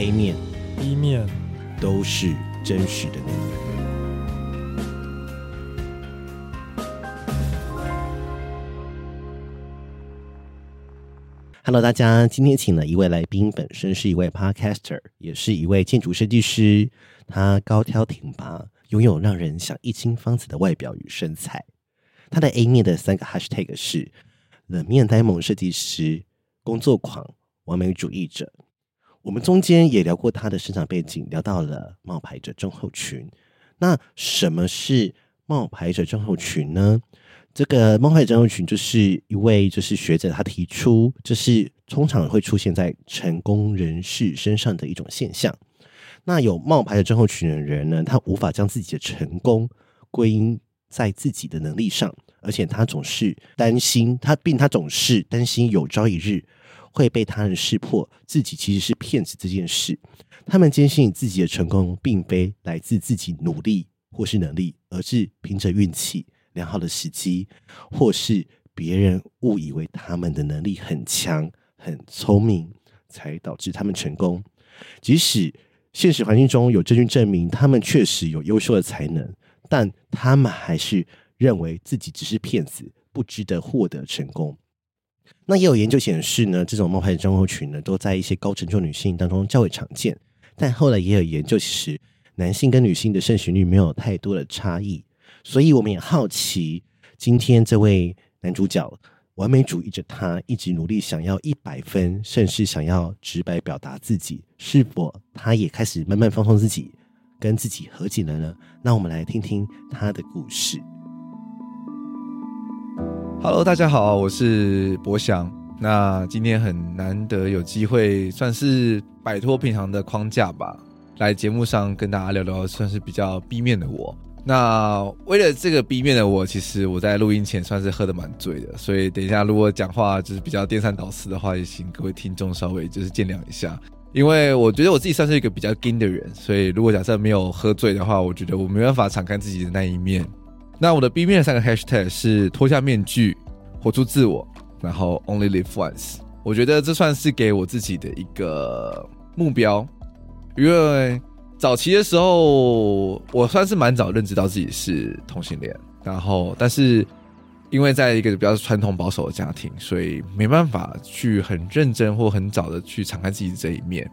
A 面、B 面都是真实的你。Hello，大家，今天请了一位来宾，本身是一位 Podcaster，也是一位建筑设计师。他高挑挺拔，拥有让人想一亲芳子的外表与身材。他的 A 面的三个 Hashtag 是：冷面呆萌设计师、工作狂、完美主义者。我们中间也聊过他的生长背景，聊到了冒牌者症候群。那什么是冒牌者症候群呢？这个冒牌者症候群就是一位就是学者他提出，就是通常会出现在成功人士身上的一种现象。那有冒牌的症候群的人呢，他无法将自己的成功归因在自己的能力上，而且他总是担心他，并他总是担心有朝一日会被他人识破自己其实是骗子这件事。他们坚信自己的成功并非来自自己努力或是能力，而是凭着运气。良好的时机，或是别人误以为他们的能力很强、很聪明，才导致他们成功。即使现实环境中有证据证明他们确实有优秀的才能，但他们还是认为自己只是骗子，不值得获得成功。那也有研究显示呢，这种冒牌症候群呢，都在一些高成就女性当中较为常见。但后来也有研究，其实男性跟女性的肾虚率没有太多的差异。所以我们也好奇，今天这位男主角完美主义者，他一直努力想要一百分，甚至想要直白表达自己，是否他也开始慢慢放松自己，跟自己和解了呢？那我们来听听他的故事。Hello，大家好，我是博翔。那今天很难得有机会，算是摆脱平常的框架吧，来节目上跟大家聊聊，算是比较 B 面的我。那为了这个 B 面的我，其实我在录音前算是喝得蛮醉的，所以等一下如果讲话就是比较颠三倒四的话，也请各位听众稍微就是见谅一下。因为我觉得我自己算是一个比较硬的人，所以如果假设没有喝醉的话，我觉得我没办法敞开自己的那一面。那我的 B 面的三个 Hashtag 是脱下面具、活出自我，然后 Only Live Once。我觉得这算是给我自己的一个目标，因为。早期的时候，我算是蛮早认知到自己是同性恋，然后，但是因为在一个比较传统保守的家庭，所以没办法去很认真或很早的去敞开自己的这一面。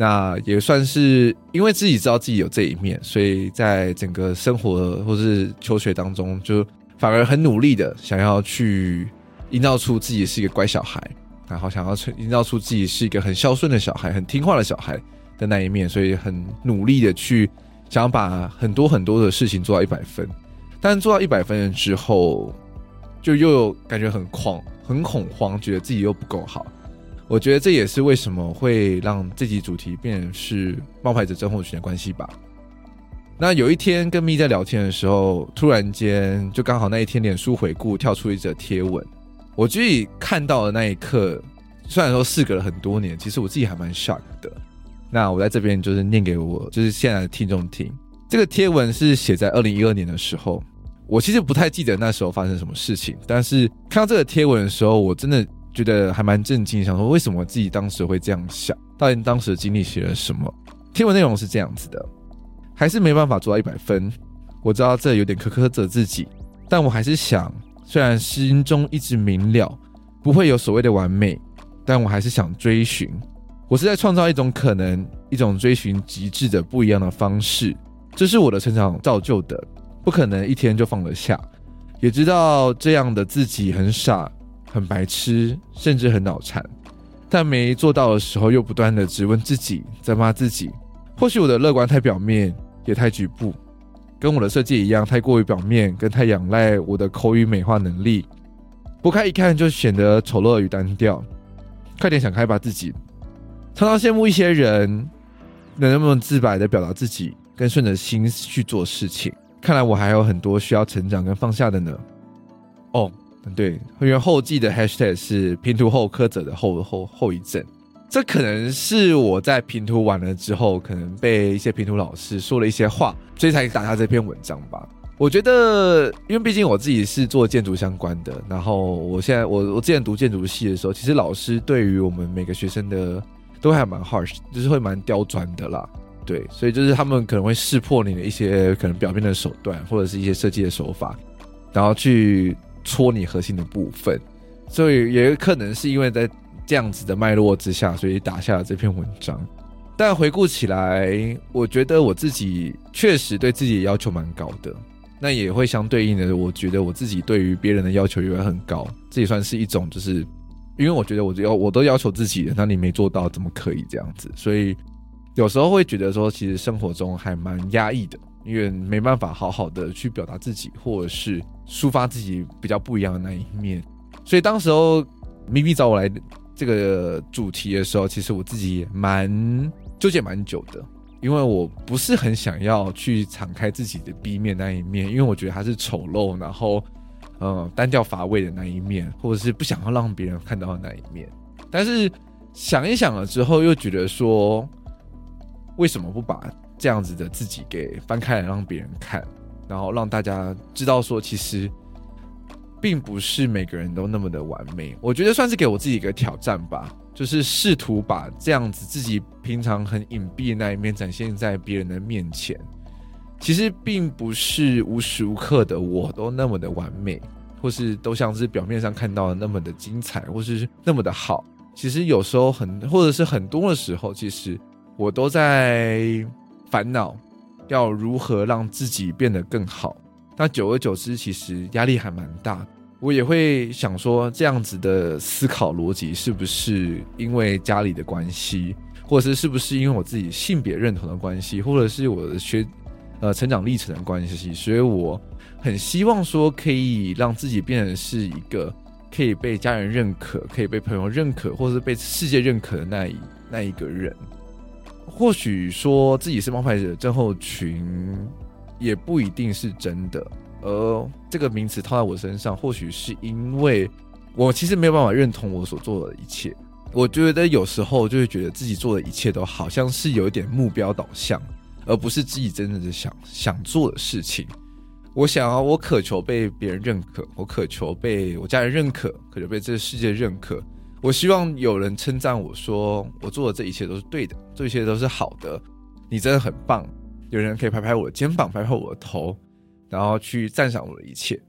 那也算是因为自己知道自己有这一面，所以在整个生活或是求学当中，就反而很努力的想要去营造出自己是一个乖小孩，然后想要营造出自己是一个很孝顺的小孩，很听话的小孩。的那一面，所以很努力的去想把很多很多的事情做到一百分，但做到一百分之后，就又感觉很狂、很恐慌，觉得自己又不够好。我觉得这也是为什么会让这集主题变成是冒牌者症候群的关系吧。那有一天跟咪在聊天的时候，突然间就刚好那一天脸书回顾跳出一则贴文，我自己看到的那一刻，虽然说事隔了很多年，其实我自己还蛮 shock 的。那我在这边就是念给我就是现在的听众听，这个贴文是写在二零一二年的时候，我其实不太记得那时候发生什么事情，但是看到这个贴文的时候，我真的觉得还蛮震惊，想说为什么自己当时会这样想，到底当时的经历写了什么？贴文内容是这样子的，还是没办法做到一百分，我知道这有点苛刻责自己，但我还是想，虽然心中一直明了不会有所谓的完美，但我还是想追寻。我是在创造一种可能，一种追寻极致的不一样的方式。这是我的成长造就的，不可能一天就放得下。也知道这样的自己很傻、很白痴，甚至很脑残。但没做到的时候，又不断的质问自己，在骂自己。或许我的乐观太表面，也太局部，跟我的设计一样，太过于表面，跟太仰赖我的口语美化能力。不开一看，就显得丑陋与单调。快点想开吧，自己。常常羡慕一些人能那么自白的表达自己，跟顺着心去做事情。看来我还有很多需要成长跟放下的呢。哦，对，因为后记的 hashtag 是拼图后苛责的后后后遗症，这可能是我在拼图完了之后，可能被一些拼图老师说了一些话，所以才打下这篇文章吧。我觉得，因为毕竟我自己是做建筑相关的，然后我现在我我之前读建筑系的时候，其实老师对于我们每个学生的都还蛮 harsh，就是会蛮刁钻的啦。对，所以就是他们可能会识破你的一些可能表面的手段，或者是一些设计的手法，然后去戳你核心的部分。所以也可能是因为在这样子的脉络之下，所以打下了这篇文章。但回顾起来，我觉得我自己确实对自己的要求蛮高的。那也会相对应的，我觉得我自己对于别人的要求也会很高。这也算是一种，就是因为我觉得我要我都要求自己的，那你没做到，怎么可以这样子？所以。有时候会觉得说，其实生活中还蛮压抑的，因为没办法好好的去表达自己，或者是抒发自己比较不一样的那一面。所以当时候咪咪找我来这个主题的时候，其实我自己蛮纠结蛮久的，因为我不是很想要去敞开自己的 B 面那一面，因为我觉得它是丑陋，然后嗯单调乏味的那一面，或者是不想要让别人看到的那一面。但是想一想了之后，又觉得说。为什么不把这样子的自己给翻开来让别人看，然后让大家知道说，其实并不是每个人都那么的完美。我觉得算是给我自己一个挑战吧，就是试图把这样子自己平常很隐蔽的那一面展现在别人的面前。其实并不是无时无刻的我都那么的完美，或是都像是表面上看到的那么的精彩，或是那么的好。其实有时候很，或者是很多的时候，其实。我都在烦恼要如何让自己变得更好，那久而久之，其实压力还蛮大。我也会想说，这样子的思考逻辑是不是因为家里的关系，或者是是不是因为我自己性别认同的关系，或者是我的学呃成长历程的关系，所以我很希望说可以让自己变成是一个可以被家人认可、可以被朋友认可，或者是被世界认可的那一那一个人。或许说自己是冒牌者症候群，也不一定是真的。而这个名词套在我身上，或许是因为我其实没有办法认同我所做的一切。我觉得有时候就会觉得自己做的一切都好像是有一点目标导向，而不是自己真正的想想做的事情。我想要，我渴求被别人认可，我渴求被我家人认可，渴求被这个世界认可。我希望有人称赞我说，我做的这一切都是对的，这一切都是好的，你真的很棒。有人可以拍拍我的肩膀，拍拍我的头，然后去赞赏我的一切。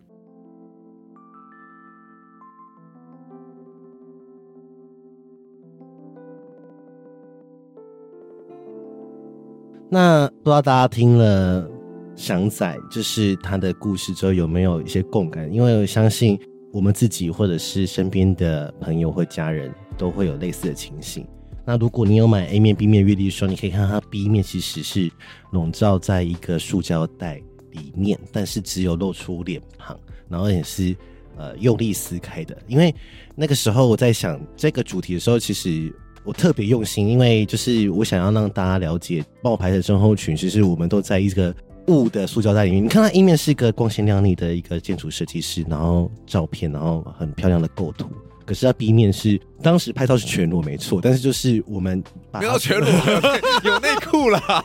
那不知道大家听了翔仔就是他的故事之后，有没有一些共感？因为我相信。我们自己或者是身边的朋友或家人都会有类似的情形。那如果你有买 A 面 B 面月历书，你可以看到它 B 面其实是笼罩在一个塑胶袋里面，但是只有露出脸庞，然后也是呃用力撕开的。因为那个时候我在想这个主题的时候，其实我特别用心，因为就是我想要让大家了解冒牌的症候群，其实我们都在一个。雾的塑胶袋里面，你看它一面是一个光鲜亮丽的一个建筑设计师，然后照片，然后很漂亮的构图。可是它 B 面是当时拍照是全裸没错，但是就是我们把不要全裸，有内裤啦，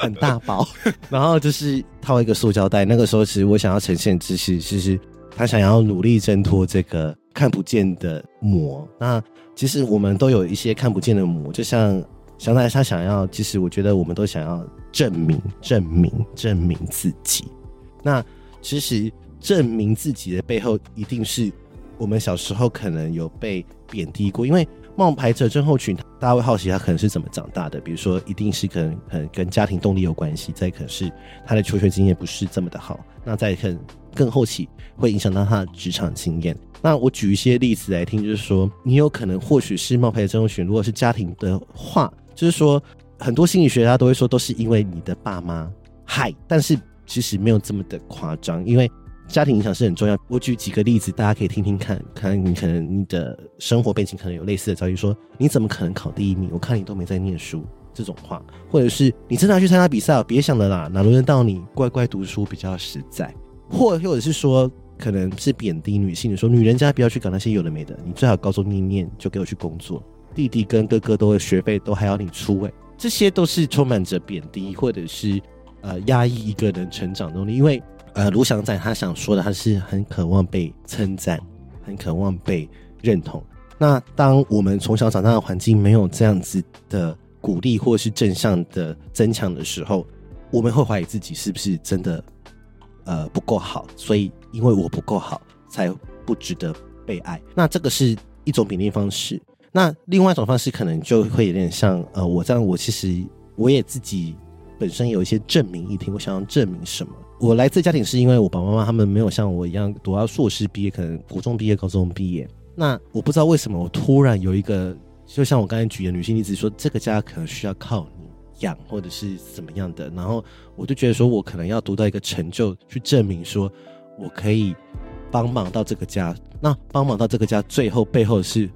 很大包，然后就是套一个塑胶袋。那个时候其实我想要呈现之是，其实他想要努力挣脱这个看不见的膜。那其实我们都有一些看不见的膜，就像。翔仔他想要，其实我觉得我们都想要证明、证明、证明自己。那其实证明自己的背后，一定是我们小时候可能有被贬低过。因为冒牌者症候群，大家会好奇他可能是怎么长大的。比如说，一定是可能可能跟家庭动力有关系，再可能是他的求学经验不是这么的好。那再可更后期会影响到他的职场经验。那我举一些例子来听，就是说，你有可能或许是冒牌者症候群，如果是家庭的话。就是说，很多心理学家都会说，都是因为你的爸妈害，但是其实没有这么的夸张，因为家庭影响是很重要。我举几个例子，大家可以听听看，看你可能你的生活背景可能有类似的遭遇，说你怎么可能考第一名？我看你都没在念书这种话，或者是你真的要去参加比赛，别想了啦，哪轮得到你？乖乖读书比较实在，或或者是说，可能是贬低女性的，说女人家不要去搞那些有的没的，你最好高中念念就给我去工作。弟弟跟哥哥都的学费都还要你出位，这些都是充满着贬低或者是呃压抑一个人成长动力。因为呃卢翔仔他想说的，他是很渴望被称赞，很渴望被认同。那当我们从小长大的环境没有这样子的鼓励或是正向的增强的时候，我们会怀疑自己是不是真的呃不够好，所以因为我不够好，才不值得被爱。那这个是一种贬低方式。那另外一种方式可能就会有点像呃，我这样，我其实我也自己本身有一些证明议题，我想要证明什么？我来自家庭是因为我爸爸妈妈他们没有像我一样读到硕士毕业，可能国中毕业、高中毕业。那我不知道为什么我突然有一个，就像我刚才举的女性例子说，这个家可能需要靠你养，或者是怎么样的。然后我就觉得说，我可能要读到一个成就，去证明说我可以帮忙到这个家。那帮忙到这个家，最后背后是。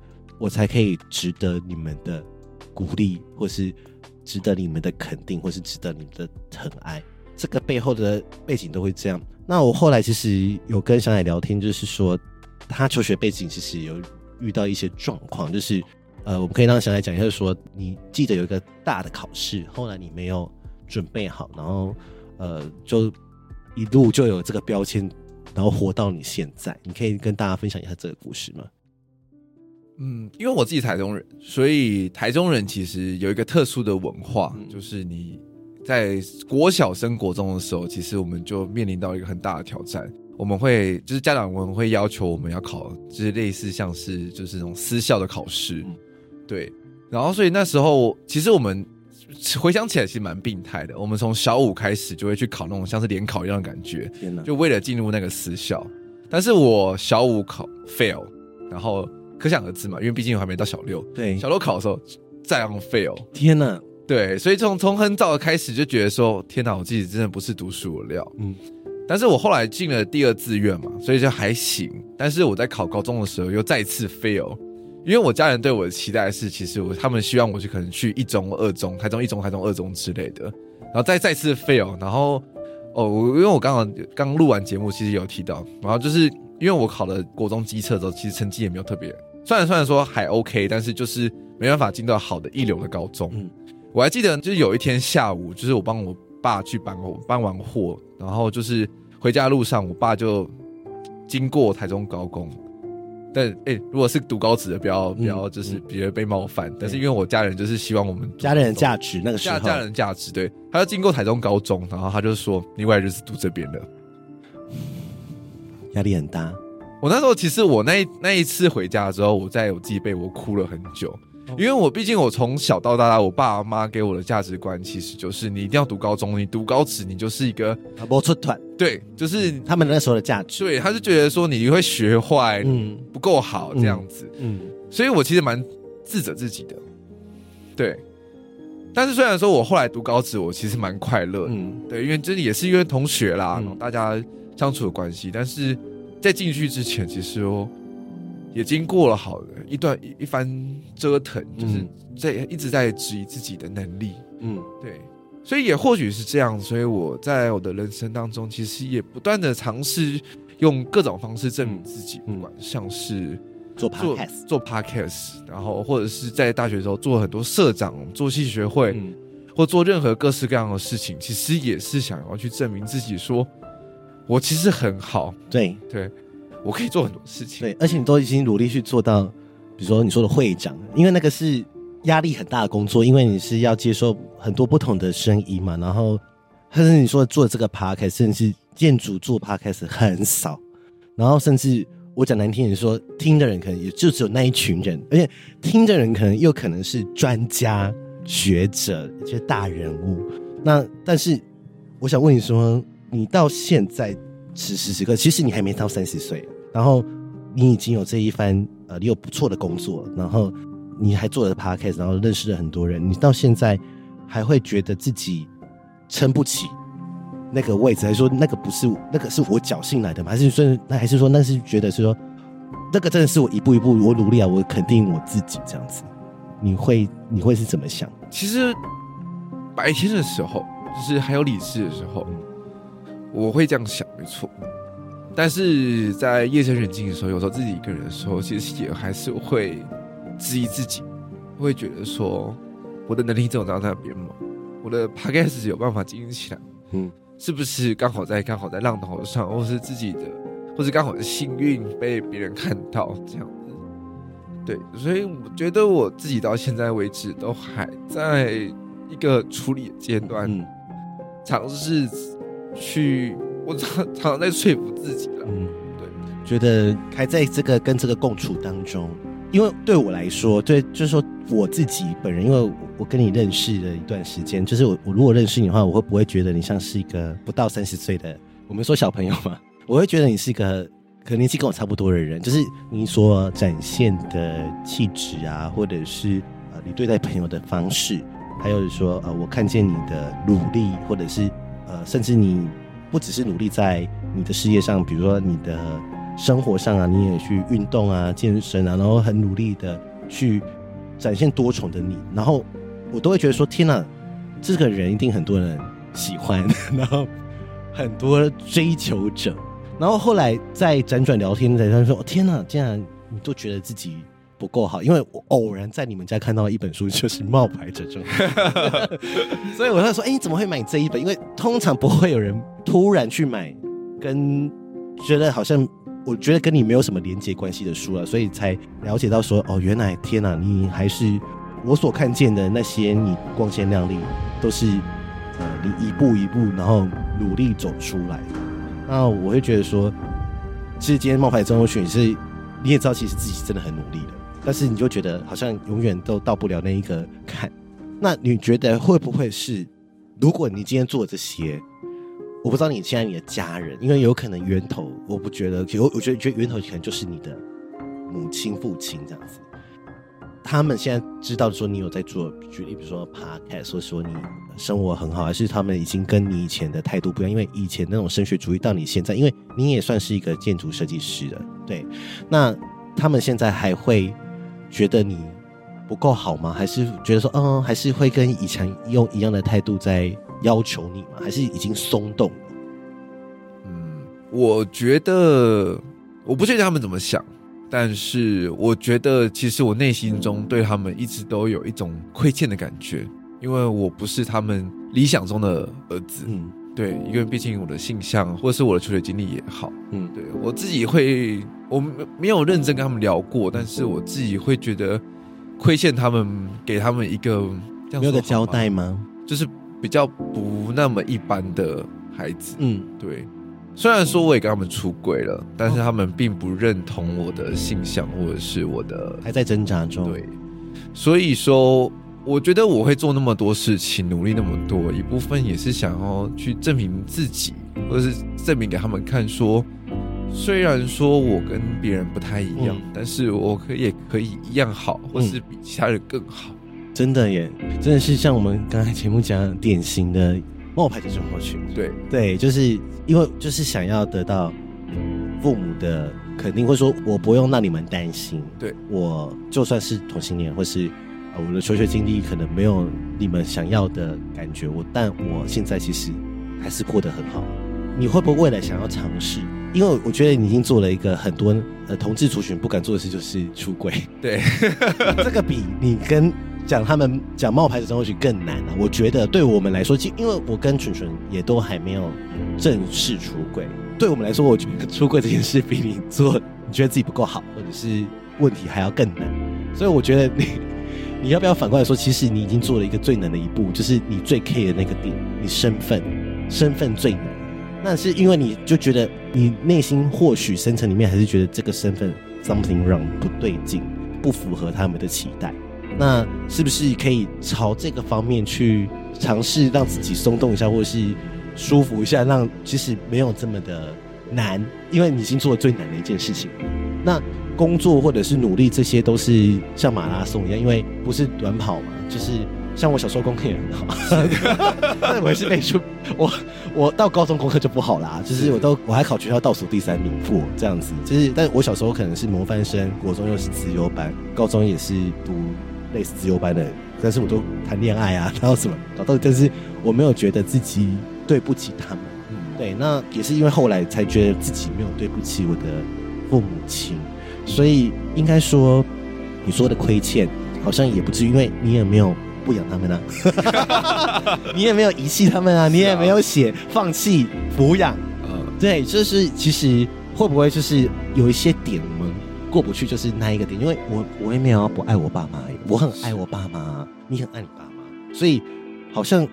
我才可以值得你们的鼓励，或是值得你们的肯定，或是值得你们的疼爱。这个背后的背景都会这样。那我后来其实有跟小乃聊天，就是说他求学背景其实有遇到一些状况，就是呃，我们可以让小乃讲一下，就说你记得有一个大的考试，后来你没有准备好，然后呃，就一路就有这个标签，然后活到你现在。你可以跟大家分享一下这个故事吗？嗯，因为我自己台中人，所以台中人其实有一个特殊的文化，嗯、就是你在国小升国中的时候，其实我们就面临到一个很大的挑战。我们会就是家长们会要求我们要考，就是类似像是就是那种私校的考试，嗯、对。然后所以那时候其实我们回想起来其实蛮病态的。我们从小五开始就会去考那种像是联考一样的感觉，天哪，就为了进入那个私校。但是我小五考 fail，然后。可想而知嘛，因为毕竟我还没到小六。对，小六考的时候再样 fail。天哪！对，所以从从很早的开始就觉得说，天哪，我自己真的不是读书的料。嗯，但是我后来进了第二志愿嘛，所以就还行。但是我在考高中的时候又再次 fail，因为我家人对我的期待是，其实我他们希望我去可能去一中、二中、台中一中、台中二中之类的，然后再再次 fail。然后哦，因为我刚刚刚录完节目，其实有提到，然后就是因为我考了国中机测之后，其实成绩也没有特别。虽然虽然说还 OK，但是就是没办法进到好的一流的高中。嗯，我还记得就是有一天下午，就是我帮我爸去搬我搬完货，然后就是回家路上，我爸就经过台中高工。但哎、欸，如果是读高职的，不要不要就是别被冒犯。嗯嗯、但是因为我家人就是希望我们家人的价值那个时候家家人价值，对，他就经过台中高中，然后他就说：“你未来就是读这边的。”压力很大。我那时候其实我那那一次回家的时候，我在我自己被我哭了很久，因为我毕竟我从小到大，我爸妈给我的价值观其实就是你一定要读高中，你读高职你就是一个不出团，对，就是他们那时候的价值，对，他是觉得说你会学坏，嗯，不够好这样子，嗯，所以我其实蛮自责自己的，对，但是虽然说我后来读高职，我其实蛮快乐，嗯，对，因为这里也是因为同学啦，然后大家相处的关系，但是。在进去之前，其实哦，也经过了好的一段一一番折腾，就是在一直在质疑自己的能力。嗯，对，所以也或许是这样，所以我在我的人生当中，其实也不断的尝试用各种方式证明自己，不管像是做 podcast，做 podcast，然后或者是在大学的时候做很多社长，做系学会，或做任何各式各样的事情，其实也是想要去证明自己说。我其实很好，对。对，我可以做很多事情，对，而且你都已经努力去做到，比如说你说的会长，因为那个是压力很大的工作，因为你是要接受很多不同的声音嘛，然后，甚至你说做这个 podcast，甚至建筑做 podcast 很少，然后甚至我讲难听点说，听的人可能也就只有那一群人，而且听的人可能又可能是专家学者一些大人物，那但是我想问你说。你到现在此时此刻，其实你还没到三十岁，然后你已经有这一番呃，你有不错的工作，然后你还做了 podcast，然后认识了很多人。你到现在还会觉得自己撑不起那个位置，还是说那个不是那个是我侥幸来的吗？还是说那还是说那是觉得是说那个真的是我一步一步我努力啊，我肯定我自己这样子？你会你会是怎么想？其实白天的时候，就是还有理智的时候。我会这样想，没错。但是在夜深人静的时候，有时候自己一个人的时候，其实也还是会质疑自己，会觉得说，我的能力怎么到那边吗？我的 podcast 有办法经营起来？嗯，是不是刚好在刚好在浪头上，或是自己的，或是刚好是幸运被别人看到这样子？对，所以我觉得我自己到现在为止都还在一个处理阶段，尝试、嗯、去，我 常常在说服自己了。嗯，对，觉得还在这个跟这个共处当中，因为对我来说，对，就是说我自己本人，因为我跟你认识了一段时间，就是我我如果认识你的话，我会不会觉得你像是一个不到三十岁的，我们说小朋友嘛，我会觉得你是一个。可能年纪跟我差不多的人，就是你所展现的气质啊，或者是呃你对待朋友的方式，还有说呃我看见你的努力，或者是呃甚至你不只是努力在你的事业上，比如说你的生活上啊，你也去运动啊、健身啊，然后很努力的去展现多重的你，然后我都会觉得说天哪，这个人一定很多人喜欢，然后很多追求者。然后后来在辗转聊天，在他说：“天哪，竟然你都觉得自己不够好，因为我偶然在你们家看到一本书，就是《冒牌者症》，所以我在说：哎，你怎么会买这一本？因为通常不会有人突然去买，跟觉得好像我觉得跟你没有什么连接关系的书了，所以才了解到说：哦，原来天哪，你还是我所看见的那些你光鲜亮丽，都是呃你一步一步然后努力走出来。”那我会觉得说，其实今天冒牌症候群是，你也知道，其实自己真的很努力的，但是你就觉得好像永远都到不了那一个坎。那你觉得会不会是，如果你今天做这些，我不知道你现在你的家人，因为有可能源头，我不觉得，我我觉得觉得源头可能就是你的母亲、父亲这样子。他们现在知道说你有在做，举例比如说 podcast，或者说你生活很好，还是他们已经跟你以前的态度不一样？因为以前那种升学主义到你现在，因为你也算是一个建筑设计师的，对，那他们现在还会觉得你不够好吗？还是觉得说，嗯，还是会跟以前用一样的态度在要求你吗？还是已经松动了？嗯，我觉得我不确定他们怎么想。但是我觉得，其实我内心中对他们一直都有一种亏欠的感觉，因为我不是他们理想中的儿子。嗯，对，因为毕竟我的性向或是我的求学经历也好，嗯，对我自己会，我没有认真跟他们聊过，但是我自己会觉得亏欠他们，给他们一个这样没有个交代吗？就是比较不那么一般的孩子。嗯，对。虽然说我也跟他们出轨了，但是他们并不认同我的性向或者是我的还在挣扎中。对，所以说我觉得我会做那么多事情，努力那么多，一部分也是想要去证明自己，或者是证明给他们看，说虽然说我跟别人不太一样，嗯、但是我可也可以一样好，或是比其他人更好。真的耶，真的是像我们刚才节目讲典型的。冒牌的生活群，对对，就是因为就是想要得到父母的肯定，会说我不用让你们担心，对，我就算是同性恋，或是我的求学经历可能没有你们想要的感觉，我但我现在其实还是过得很好。你会不会未来想要尝试？因为我觉得你已经做了一个很多呃同志族群不敢做的事，就是出轨。对，这个比你跟。讲他们讲冒牌的症候群更难啊！我觉得对我们来说，就因为我跟纯纯也都还没有正式出轨，对我们来说，我觉得出轨这件事比你做你觉得自己不够好，或者是问题还要更难。所以我觉得你你要不要反过来说，其实你已经做了一个最难的一步，就是你最 care 的那个点，你身份身份最难。那是因为你就觉得你内心或许深层里面还是觉得这个身份 something wrong 不对劲，不符合他们的期待。那是不是可以朝这个方面去尝试，让自己松动一下，或者是舒服一下，让其实没有这么的难，因为你已经做了最难的一件事情。那工作或者是努力，这些都是像马拉松一样，因为不是短跑嘛，就是像我小时候功课也很好，但 我也是背书。我我到高中功课就不好啦，就是我都我还考学校倒数第三名过这样子，就是但我小时候可能是模范生，国中又是资优班，高中也是读。类似自由班的，但是我都谈恋爱啊，然后什么搞到，但是我没有觉得自己对不起他们。嗯，对，那也是因为后来才觉得自己没有对不起我的父母亲，所以应该说你说的亏欠好像也不至于，因为你也没有不养他们啊，你也没有遗弃他们啊，你也没有写放弃抚养。嗯，对，就是其实会不会就是有一些点我们过不去，就是那一个点，因为我我也没有不爱我爸妈，我很爱我爸妈，你很爱你爸妈，所以好像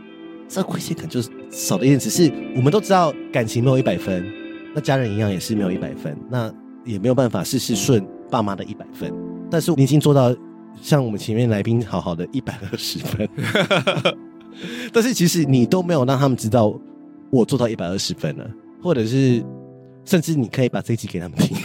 这亏欠感就是少了一点。只是我们都知道感情没有一百分，那家人一样也是没有一百分，那也没有办法事事顺爸妈的一百分。但是你已经做到像我们前面来宾好好的一百二十分，但是其实你都没有让他们知道我做到一百二十分了，或者是。甚至你可以把这一集给他们听，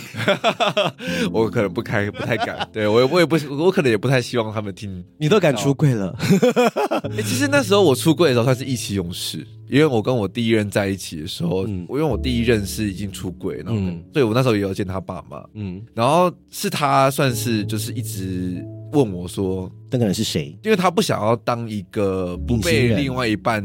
我可能不开，不太敢。对我，我也不，我可能也不太希望他们听。你都敢出柜了？欸，其实那时候我出柜的时候，算是意气用事，因为我跟我第一任在一起的时候，我、嗯、因为我第一任是已经出柜，然后，嗯，所以我那时候也有见他爸妈，嗯，然后是他算是就是一直问我说，那个人是谁？因为他不想要当一个不被另外一半。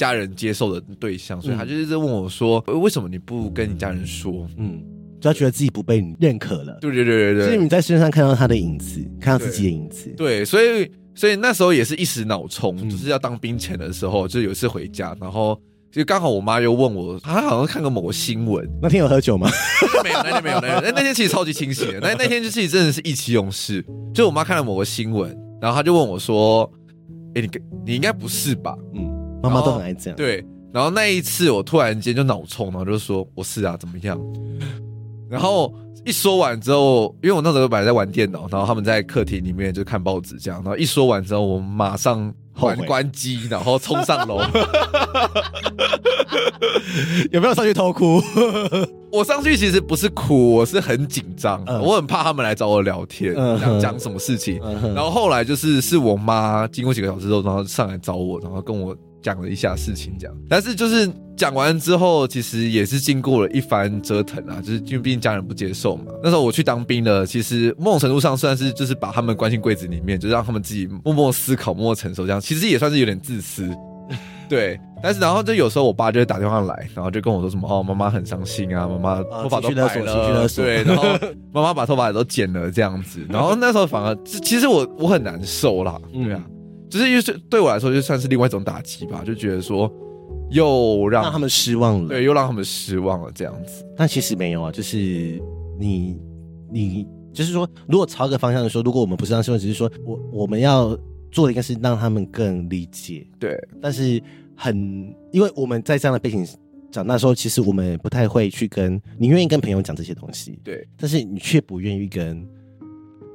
家人接受的对象，所以他就一直问我说：“为什么你不跟你家人说？”嗯，就他觉得自己不被你认可了。对对对对对，所以你在身上看到他的影子，看到自己的影子。对，所以所以那时候也是一时脑冲，嗯、就是要当兵前的时候，就有一次回家，然后就刚好我妈又问我，她好像看过某个新闻。那天有喝酒吗？没有，那天没有，那天那那天其实超级清醒的。那那天就是真的是意气用事。就我妈看了某个新闻，然后她就问我说：“哎、欸，你你应该不是吧？”嗯，妈妈都很爱这样。对。然后那一次我突然间就脑冲，然后就说我是啊，怎么样？然后一说完之后，因为我那时候本来在玩电脑，然后他们在客厅里面就看报纸这样。然后一说完之后，我马上关关机，然后冲上楼。有没有上去偷哭？我上去其实不是哭，我是很紧张，嗯、我很怕他们来找我聊天，讲、嗯、讲什么事情。嗯、然后后来就是是我妈经过几个小时之后，然后上来找我，然后跟我。讲了一下事情，这样，但是就是讲完之后，其实也是经过了一番折腾啊，就是因为毕竟家人不接受嘛。那时候我去当兵了，其实某种程度上算是就是把他们关进柜子里面，就让他们自己默默思考、默默承受，这样其实也算是有点自私。对，但是然后就有时候我爸就会打电话来，然后就跟我说什么哦，妈妈很伤心啊，妈妈头发都白了，对，然后妈妈把头发也都剪了这样子，然后那时候反而其实我我很难受啦，对啊。就是因为对我来说，就算是另外一种打击吧，就觉得说又让，让他们失望了，对，又让他们失望了这样子。但其实没有啊，就是你你就是说，如果朝一个方向的说，如果我们不是让失望，只是说我我们要做的应该是让他们更理解，对。但是很，因为我们在这样的背景长大的时候，其实我们不太会去跟你愿意跟朋友讲这些东西，对。但是你却不愿意跟。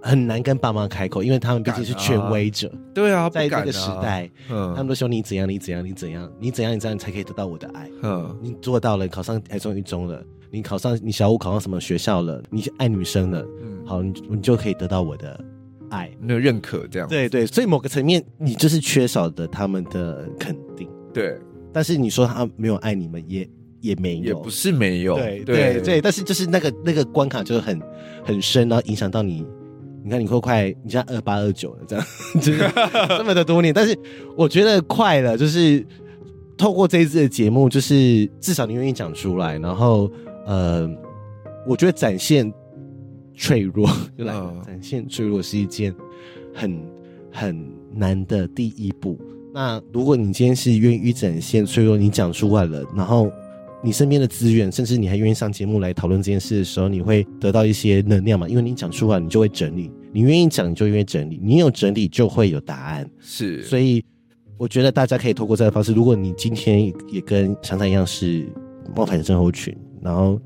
很难跟爸妈开口，因为他们毕竟是权威者。啊对啊，在这个时代，嗯，他们都说你怎样，你怎样，你怎样，你怎样，你这样你才可以得到我的爱。嗯，你做到了，考上台中一中了，你考上你小五考上什么学校了，你爱女生了，嗯，好，你你就可以得到我的爱，那个认可这样。对对，所以某个层面，你就是缺少的他们的肯定。对，但是你说他没有爱你们，也也没有，也不是没有。对对对，但是就是那个那个关卡就是很很深，然后影响到你。你看，你快快，你现在二八二九了，这样，就是这么的多年。但是我觉得快了，就是透过这一次的节目，就是至少你愿意讲出来，然后呃，我觉得展现脆弱，就来、uh. 展现脆弱是一件很很难的第一步。那如果你今天是愿意展现脆弱，你讲出来了，然后。你身边的资源，甚至你还愿意上节目来讨论这件事的时候，你会得到一些能量嘛？因为你讲出来，你就会整理；你愿意讲，你就愿意整理；你有整理，就会有答案。是，所以我觉得大家可以透过这个方式。如果你今天也跟常常一样是冒牌的症候群，然后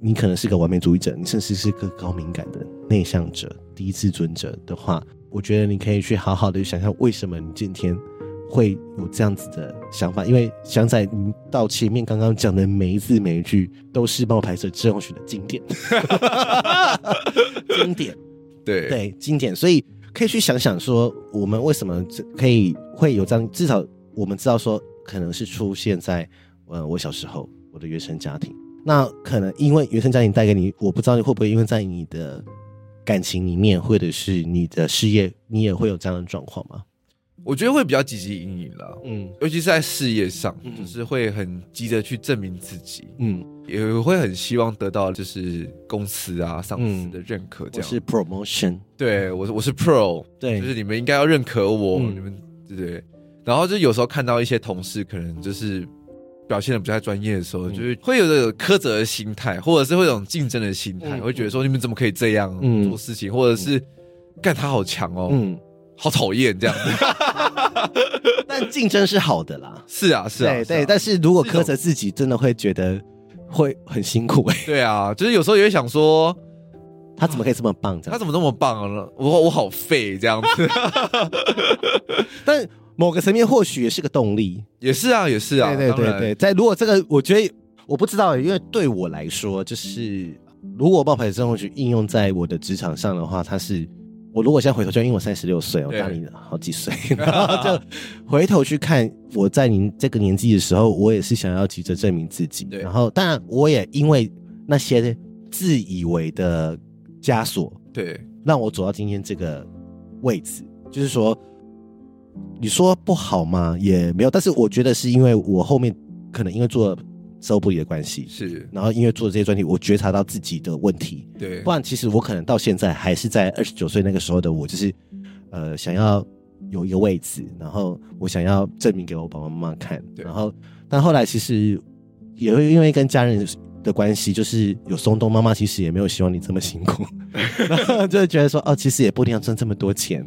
你可能是个完美主义者，你甚至是个高敏感的内向者、低自尊者的话，我觉得你可以去好好的想想，为什么你今天。会有这样子的想法，因为想仔，你到前面刚刚讲的每一字每一句都是冒牌者症候群的经典，经典，对对，经典，所以可以去想想说，我们为什么可以会有这样？至少我们知道说，可能是出现在呃我小时候我的原生家庭，那可能因为原生家庭带给你，我不知道你会不会因为在你的感情里面，或者是你的事业，你也会有这样的状况吗？我觉得会比较积极阴影了，嗯，尤其是在事业上，嗯、就是会很急着去证明自己，嗯，也会很希望得到就是公司啊、上司的认可，这样、嗯、是 promotion，对我是我是 pro，对，就是你们应该要认可我，嗯、你们对。不对？然后就有时候看到一些同事可能就是表现的不太专业的时候，嗯、就是会有这种苛责的心态，或者是会有种竞争的心态，嗯、会觉得说你们怎么可以这样做事情，嗯、或者是干他好强哦，嗯，好讨厌这样子。但竞争是好的啦，是啊，是啊，对对。但是如果苛责自己，真的会觉得会很辛苦哎。对啊，就是有时候也会想说，他怎么可以这么棒？他怎么那么棒呢？我我好废这样子。但。某个层面或许也是个动力，也是啊，也是啊。对对对对，在如果这个，我觉得我不知道，因为对我来说，就是如果冒牌者症候群应用在我的职场上的话，它是我如果现在回头，就因为我三十六岁，我大你好几岁，然后就回头去看我在您这个年纪的时候，我也是想要急着证明自己。然后当然我也因为那些自以为的枷锁，对，让我走到今天这个位置，就是说。你说不好吗？也没有，但是我觉得是因为我后面可能因为做收不离的关系，是，然后因为做这些专题，我觉察到自己的问题，对，不然其实我可能到现在还是在二十九岁那个时候的我，就是呃想要有一个位置，然后我想要证明给我爸爸妈妈看，对，然后但后来其实也会因为跟家人的关系，就是有松动，妈妈其实也没有希望你这么辛苦，然后就会觉得说哦，其实也不一定要赚这么多钱。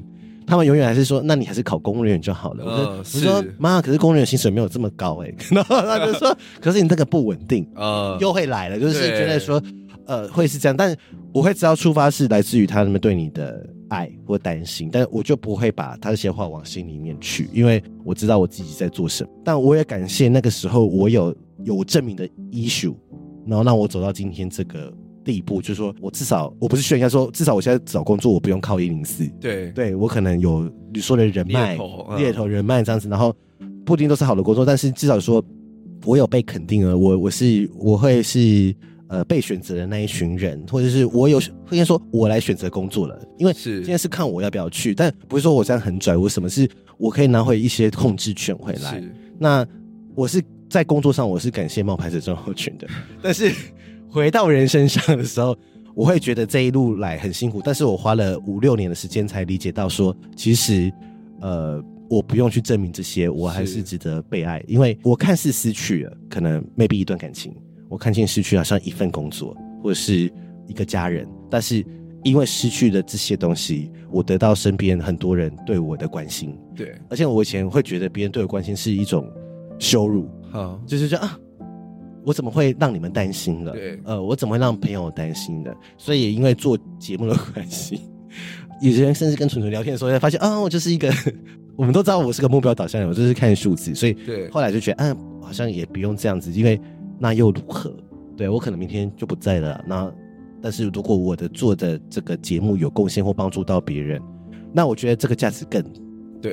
他们永远还是说，那你还是考公务员就好了。我说，我说妈，可是公务员薪水没有这么高哎。然后他就说，可是你这个不稳定，呃，又会来了，就是觉得说，呃，会是这样。但我会知道出发是来自于他们对你的爱或担心，但我就不会把他这些话往心里面去，因为我知道我自己在做什么。但我也感谢那个时候我有有证明的 issue，然后让我走到今天这个。第一步就是说，我至少我不是炫耀说，至少我现在找工作我不用靠一零四，对，对我可能有你说的人脉、猎头、嗯、人脉这样子，然后不一定都是好的工作，但是至少说我有被肯定了，我我是我会是呃被选择的那一群人，或者是我有会先说我来选择工作了，因为是。今天是看我要不要去，但不是说我这样很拽，我什么是我可以拿回一些控制权回来，那我是在工作上我是感谢冒牌者症候群的，但是。回到人身上的时候，我会觉得这一路来很辛苦，但是我花了五六年的时间才理解到说，其实，呃，我不用去证明这些，我还是值得被爱，因为我看似失去了可能 maybe 一段感情，我看见失去好像一份工作或者是一个家人，但是因为失去了这些东西，我得到身边很多人对我的关心，对，而且我以前会觉得别人对我关心是一种羞辱，好，就是这样。我怎么会让你们担心了？对，呃，我怎么会让朋友担心的？所以也因为做节目的关系，有些人甚至跟纯纯聊天的时候，才发现啊，我就是一个，我们都知道我是个目标导向的，我就是看数字，所以对，后来就觉得，嗯、啊，好像也不用这样子，因为那又如何？对，我可能明天就不在了。那但是如果我的做的这个节目有贡献或帮助到别人，那我觉得这个价值更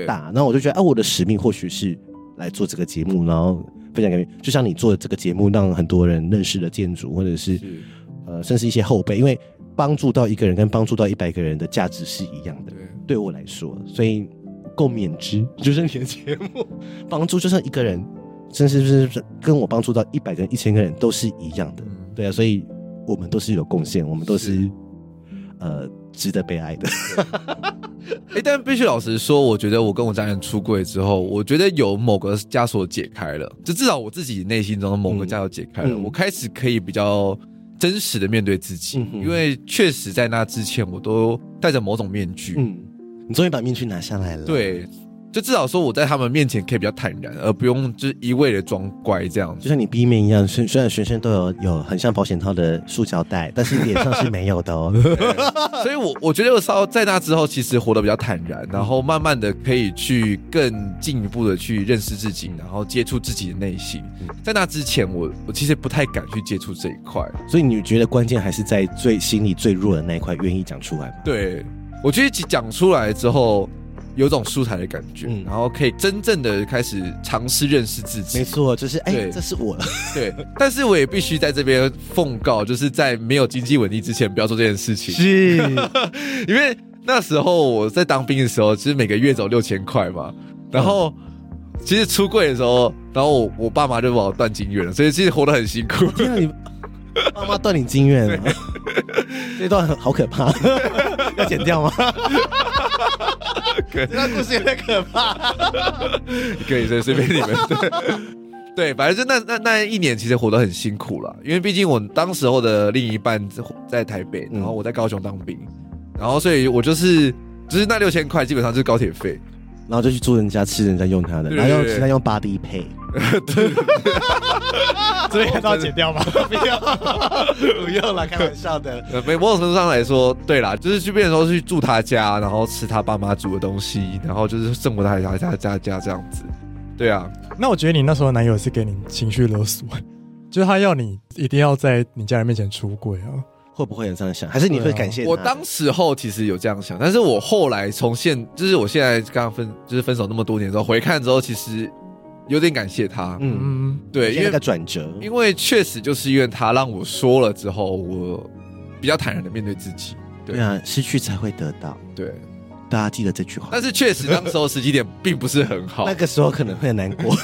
大。那我就觉得，啊，我的使命或许是来做这个节目，然后。分享给你，就像你做的这个节目，让很多人认识了建筑，或者是，是呃，甚至一些后辈，因为帮助到一个人跟帮助到一百个人的价值是一样的。对，对我来说，所以够免之，就是你的节目帮助，就像一个人，甚至是跟我帮助到一百个人、一千个人都是一样的。嗯、对啊，所以我们都是有贡献，我们都是，是呃。值得被爱的，哎、欸，但必须老实说，我觉得我跟我家人出柜之后，我觉得有某个枷锁解开了，就至少我自己内心中的某个枷锁解开了，嗯、我开始可以比较真实的面对自己，嗯、因为确实在那之前，我都戴着某种面具。嗯，你终于把面具拿下来了。对。就至少说我在他们面前可以比较坦然，而不用就是一味的装乖这样。就像你 B 面一样，虽虽然全身都有有很像保险套的塑胶袋，但是脸上是没有的哦。所以我我觉得我稍在那之后，其实活得比较坦然，然后慢慢的可以去更进一步的去认识自己，然后接触自己的内心。在那之前我，我我其实不太敢去接触这一块。所以你觉得关键还是在最心里最弱的那一块，愿意讲出来吗？对，我觉得讲出来之后。有种舒坦的感觉，嗯，然后可以真正的开始尝试认识自己。没错，就是哎，欸、这是我。对，但是我也必须在这边奉告，就是在没有经济稳定之前，不要做这件事情。是，因为那时候我在当兵的时候，其实每个月走六千块嘛。然后，其实出柜的时候，然后我我爸妈就把我断经院了，所以其实活得很辛苦。天啊，你爸妈断你经院了，这段好可怕，要剪掉吗？那故事有点可怕，可以随随便你们。对，对，反正就那那那一年其实活得很辛苦了，因为毕竟我当时候的另一半在台北，然后我在高雄当兵，然后所以我就是就是那六千块基本上就是高铁费。然后就去住人家吃人家用他的，然后用其他用 body pay，对，所以还是要剪掉吗？不要，不用了，开玩笑的。没某种程度上来说，对啦，就是去变成说去住他家，然后吃他爸妈煮的东西，然后就是生活在他家家家这样子。对啊，那我觉得你那时候男友是给你情绪勒索，就是他要你一定要在你家人面前出轨啊。会不会有这样想？还是你会感谢他？我当时候其实有这样想，但是我后来从现，就是我现在刚刚分，就是分手那么多年之后回看之后，其实有点感谢他。嗯，对，因为那个转折，因为确实就是因为他让我说了之后，我比较坦然的面对自己。对，对啊，失去才会得到。对。大家记得这句话，但是确实当时候时机点并不是很好，那个时候可能会很难过。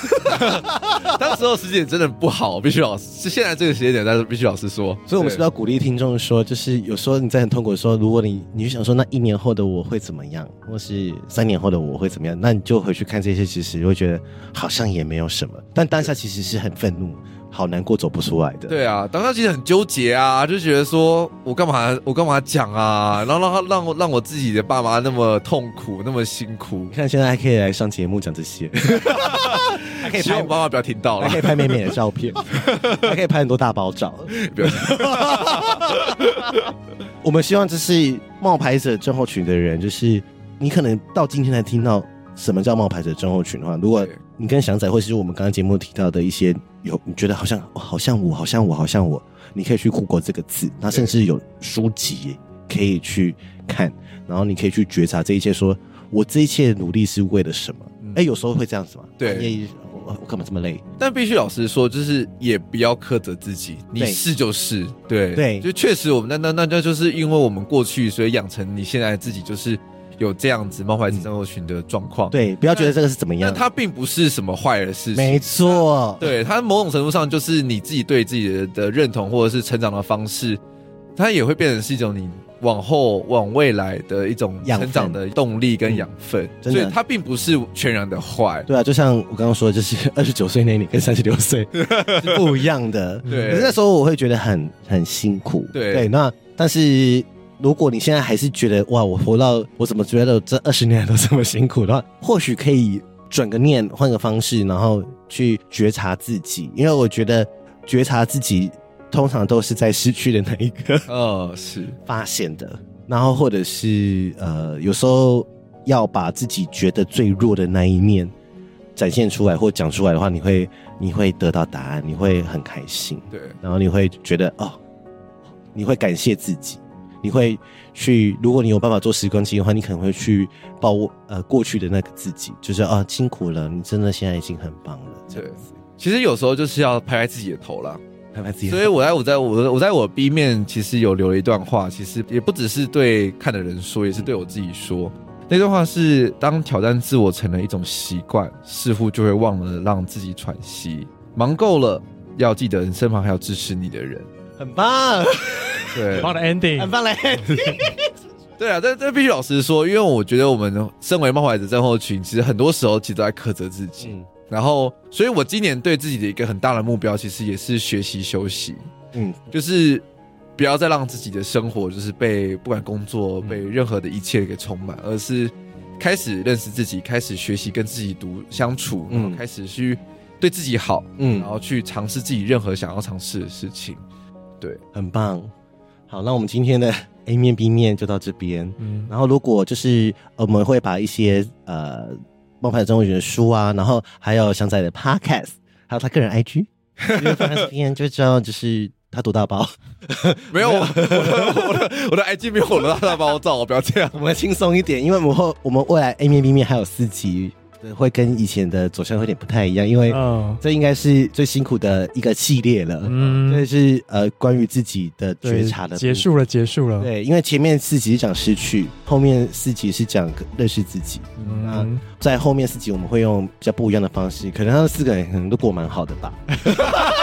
当时候时机点真的不好，必须老是现在这个时间点，但是必须老实说。所以，我们是不是要鼓励听众说，就是有时候你在很痛苦的时候，如果你你就想说，那一年后的我会怎么样，或是三年后的我会怎么样，那你就回去看这些，其实会觉得好像也没有什么，但当下其实是很愤怒。好难过，走不出来的。对啊，当时其实很纠结啊，就觉得说我干嘛，我干嘛讲啊，然后让他让我让我自己的爸妈那么痛苦，那么辛苦。你看现在还可以来上节目讲这些，还可以拍我爸妈不要听到了，还可以拍妹妹的照片，还可以拍很多大包照。不要 我们希望这是冒牌者症候群的人，就是你可能到今天才听到什么叫冒牌者症候群的话，如果你跟祥仔或是我们刚刚节目提到的一些。有你觉得好像好像我好像我好像我，你可以去 Google 这个字，那甚至有书籍可以去看，然后你可以去觉察这一切，说我这一切努力是为了什么？哎、嗯欸，有时候会这样子嘛？对，我我干嘛这么累？但必须老实说，就是也不要苛责自己，你是就是，对对，就确实我们那那那那就是因为我们过去，所以养成你现在自己就是。有这样子冒牌者症候群的状况，对，不要觉得这个是怎么样，但它并不是什么坏的事情，没错，对，它某种程度上就是你自己对自己的的认同或者是成长的方式，它也会变成是一种你往后往未来的一种成长的动力跟养分，所以它并不是全然的坏，对啊，就像我刚刚说的，就是 二十九岁那年跟三十六岁 是不一样的，对，可是那时候我会觉得很很辛苦，对。对，那但是。如果你现在还是觉得哇，我活到我怎么觉得这二十年来都这么辛苦的话，或许可以转个念，换个方式，然后去觉察自己。因为我觉得觉察自己通常都是在失去的那一刻，哦，是发现的。然后或者是呃，有时候要把自己觉得最弱的那一面展现出来或讲出来的话，你会你会得到答案，你会很开心。对，然后你会觉得哦，你会感谢自己。你会去，如果你有办法做时光机的话，你可能会去抱呃过去的那个自己，就是啊辛苦了，你真的现在已经很棒了。对，其实有时候就是要拍拍自己的头啦，拍拍自己。所以我在我在我我在我 B 面其实有留了一段话，其实也不只是对看的人说，也是对我自己说。嗯、那段话是：当挑战自我成了一种习惯，似乎就会忘了让自己喘息。忙够了，要记得身旁还有支持你的人。很棒。对，很棒的 ending，很棒的 ending。对啊，这这必须老实说，因为我觉得我们身为冒牌者症候群，其实很多时候其实都在苛责自己。嗯，然后，所以我今年对自己的一个很大的目标，其实也是学习休息。嗯，就是不要再让自己的生活就是被不管工作、被任何的一切给充满，而是开始认识自己，开始学习跟自己独相处，嗯，开始去对自己好，嗯，然后去尝试自己任何想要尝试的事情。对，很棒。好，那我们今天的 A 面 B 面就到这边。嗯，然后如果就是我们会把一些呃冒牌者症候群的书啊，然后还有翔仔的 Podcast，还有他个人 IG，放在这边就知道就是他多大包。没有，我的我的我的 IG 没有我的大包照，不要这样，我们轻松一点，因为我们后我们未来 A 面 B 面还有四集。对，会跟以前的走向有点不太一样，因为这应该是最辛苦的一个系列了。嗯，这是呃关于自己的觉察的结束了，结束了。对，因为前面四集是讲失去，后面四集是讲认识自己。嗯，那在后面四集我们会用比较不一样的方式，可能他们四个人可能都过蛮好的吧。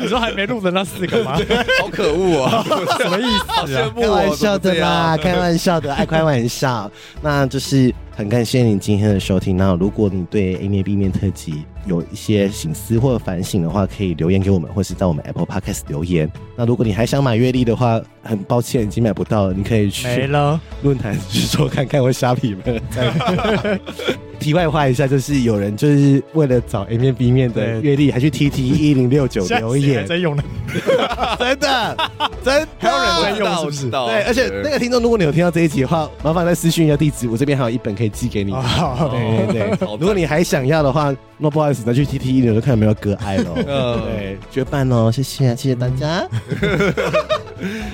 你说还没录的那四个吗？好可恶啊！什么意思？好羡慕开，玩笑的啦，开玩笑的，爱 开玩笑。那就是很感谢你今天的收听。那如果你对 A 面 B 面特辑有一些省思或者反省的话，可以留言给我们，或是在我们 Apple Podcast 留言。那如果你还想买月历的话，很抱歉已经买不到了，你可以去。论坛去说看看，或虾皮们。题外话一下，就是有人就是为了找 A 面 B 面的月历，还去 T T 一零六九留言，在用。的，真的，真的。还有人在用，是不是？对，而且那个听众，如果你有听到这一集的话，麻烦再私讯一下地址，我这边还有一本可以寄给你。对对对，如果你还想要的话，那不好意思，再去 T T 一零六看有没有割爱喽。对，绝版哦，谢谢，谢谢大家，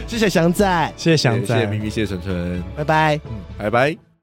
谢谢祥仔，谢谢祥仔，谢谢咪咪，谢谢纯纯，拜拜，拜拜。